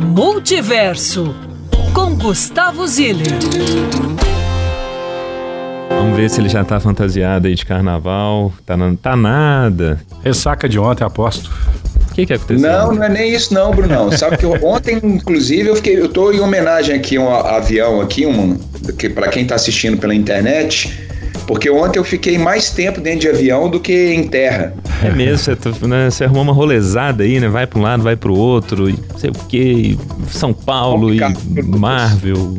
Multiverso com Gustavo Ziller. Vamos ver se ele já tá fantasiado aí de carnaval. Tá, na, tá nada. Ressaca de ontem, aposto. O que, que aconteceu? Não, não é nem isso não, Brunão. Sabe que eu, ontem, inclusive, eu fiquei, eu tô em homenagem aqui a um avião aqui, um, que para quem tá assistindo pela internet, porque ontem eu fiquei mais tempo dentro de avião do que em terra. É mesmo, você, tá, né, você arrumou uma rolezada aí, né? Vai para um lado, vai para o outro, e não sei o quê, São Paulo e Marvel.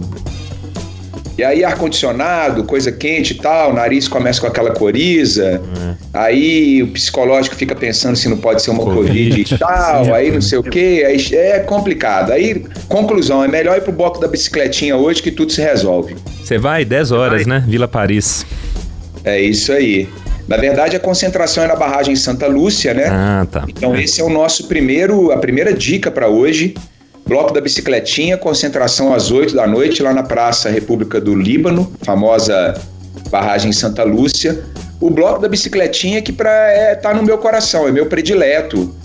E aí, ar-condicionado, coisa quente e tal, o nariz começa com aquela coriza. É. Aí o psicológico fica pensando se não pode ser uma Covid, COVID e tal, aí não sei o quê. Aí é complicado. Aí, conclusão, é melhor ir pro bloco da bicicletinha hoje que tudo se resolve. Você vai 10 horas, vai. né? Vila Paris. É isso aí. Na verdade, a concentração é na barragem Santa Lúcia, né? Ah, tá. Então, esse é o nosso primeiro, a primeira dica para hoje. Bloco da Bicicletinha, concentração às 8 da noite, lá na Praça República do Líbano, famosa barragem Santa Lúcia. O Bloco da Bicicletinha que para é, tá no meu coração, é meu predileto.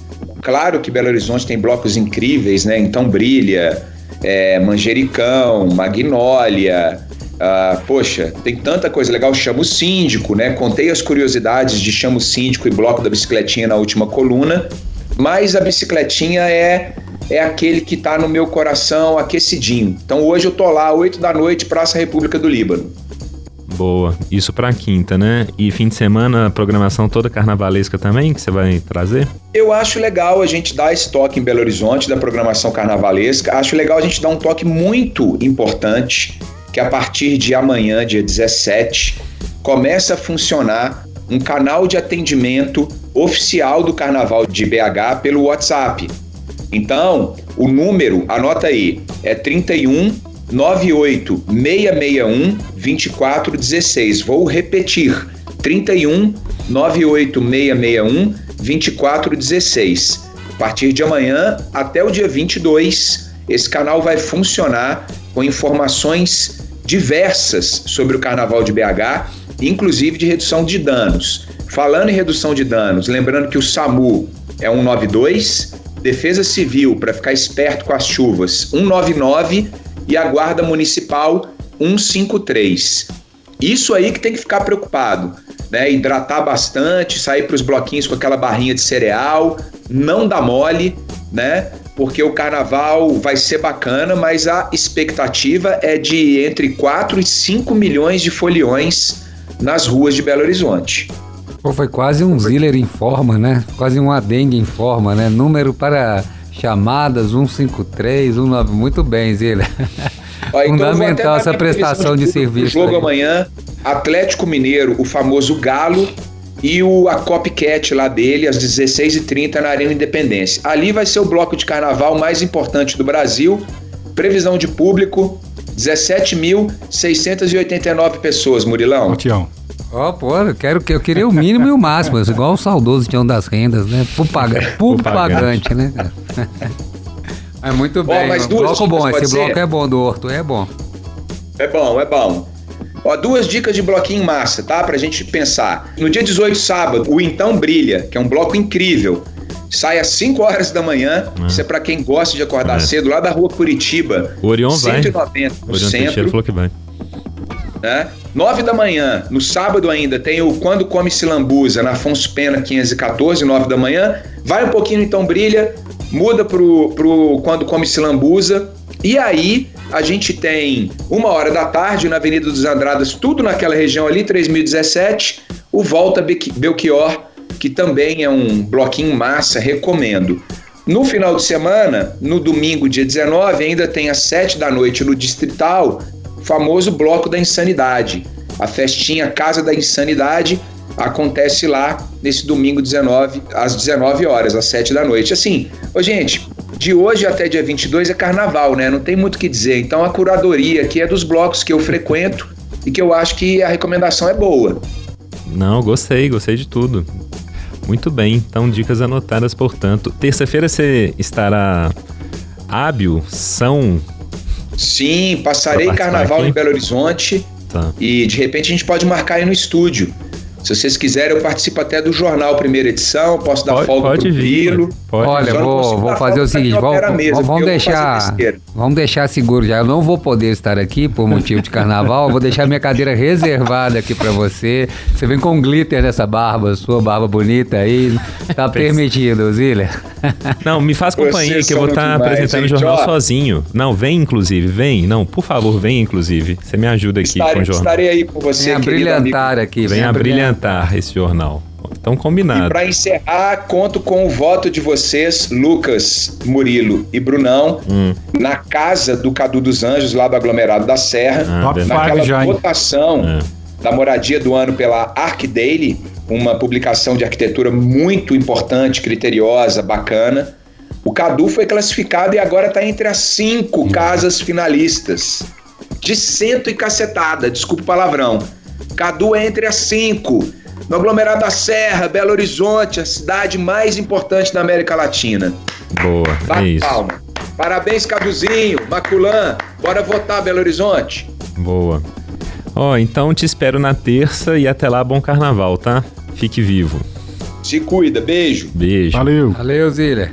Claro que Belo Horizonte tem blocos incríveis, né? Então Brilha, é, Manjericão, Magnólia, ah, poxa, tem tanta coisa legal. Chama o síndico, né? Contei as curiosidades de Chama o síndico e bloco da bicicletinha na última coluna. Mas a bicicletinha é é aquele que está no meu coração aquecidinho. Então hoje eu tô lá, 8 da noite, Praça República do Líbano. Boa. Isso para quinta, né? E fim de semana, programação toda carnavalesca também, que você vai trazer? Eu acho legal a gente dar esse toque em Belo Horizonte da programação carnavalesca. Acho legal a gente dar um toque muito importante, que a partir de amanhã, dia 17, começa a funcionar um canal de atendimento oficial do Carnaval de BH pelo WhatsApp. Então, o número, anota aí, é 31 98 661 2416. Vou repetir: 31 98 661 2416. A partir de amanhã até o dia 22, esse canal vai funcionar com informações diversas sobre o Carnaval de BH, inclusive de redução de danos. Falando em redução de danos, lembrando que o SAMU é 192, Defesa Civil, para ficar esperto com as chuvas, 199 e a Guarda Municipal 153. Isso aí que tem que ficar preocupado, né? Hidratar bastante, sair para os bloquinhos com aquela barrinha de cereal, não dá mole, né? Porque o carnaval vai ser bacana, mas a expectativa é de entre 4 e 5 milhões de foliões nas ruas de Belo Horizonte. Pô, foi quase um Ziller em forma, né? Quase um Adengue em forma, né? Número para chamadas 153, 19. Muito bem, Ziller. Ó, então Fundamental essa prestação de, de serviço. Jogo aí. amanhã, Atlético Mineiro, o famoso Galo e o, a Copycat lá dele, às 16h30 na Arena Independência. Ali vai ser o bloco de carnaval mais importante do Brasil. Previsão de público: 17.689 pessoas, Murilão. Ô, Tião. Ó, oh, pô, eu, quero, eu queria o mínimo e o máximo, igual o saudoso Tião das Rendas, né? Pupaga, pupagante, né? É muito bem. Oh, mas duas bloco bom, esse ser? bloco é bom do Horto, é bom. É bom, é bom. Ó, duas dicas de bloquinho massa, tá? Pra gente pensar. No dia 18, sábado, o Então Brilha, que é um bloco incrível. Sai às 5 horas da manhã. Ah. Isso é pra quem gosta de acordar é. cedo, lá da rua Curitiba. O Orion 190 vai. O Orion centro. falou que vai. Né? 9 da manhã, no sábado ainda, tem o Quando Come Se Lambuza, na Afonso Pena 514, 9 da manhã. Vai um pouquinho, então brilha, muda pro, pro Quando Come Se Lambuza. E aí, a gente tem uma hora da tarde na Avenida dos Andradas, tudo naquela região ali, 3017, o Volta Belchior, que também é um bloquinho massa, recomendo. No final de semana, no domingo, dia 19, ainda tem às 7 da noite no Distrital, famoso Bloco da Insanidade. A festinha Casa da Insanidade acontece lá nesse domingo 19, às 19 horas, às 7 da noite. Assim, ô gente, de hoje até dia 22 é carnaval, né? Não tem muito o que dizer. Então a curadoria aqui é dos blocos que eu frequento e que eu acho que a recomendação é boa. Não, gostei, gostei de tudo. Muito bem, então dicas anotadas, portanto. Terça-feira você estará hábil, são Sim, passarei carnaval aqui? em Belo Horizonte. Tá. E de repente a gente pode marcar aí no estúdio. Se vocês quiserem, eu participo até do jornal Primeira Edição, posso dar pode, folga pode pro Pilo. Pode. Olha, vou, vou fazer o seguinte, vamos, mesa, vamos deixar, vamos deixar seguro já. Eu não vou poder estar aqui por motivo de carnaval, vou deixar minha cadeira reservada aqui para você. Você vem com glitter nessa barba, sua barba bonita aí, tá permitido, Zília. Não, me faz companhia que eu vou estar tá apresentando o jornal ó, sozinho. Não, vem inclusive, vem. Não, por favor, vem inclusive. Você me ajuda aqui estarei, com o jornal. Estarei aí com você, Vem brilhantar amigo. aqui. Vem a brilhantar esse jornal. Então, combinado. E para encerrar, conto com o voto de vocês, Lucas, Murilo e Brunão, hum. na casa do Cadu dos Anjos, lá do aglomerado da Serra, ah, naquela já, votação é. da moradia do ano pela Arc Daily, uma publicação de arquitetura muito importante, criteriosa, bacana. O Cadu foi classificado e agora está entre as cinco hum. casas finalistas. De cento e cacetada, desculpa o palavrão. Cadu é entre as cinco no aglomerado da Serra, Belo Horizonte, a cidade mais importante da América Latina. Boa, Bate é isso. Palma. Parabéns, Caduzinho, Maculan. Bora votar, Belo Horizonte. Boa. Ó, oh, então te espero na terça e até lá, bom carnaval, tá? Fique vivo. Se cuida, beijo. Beijo. Valeu. Valeu, Zília.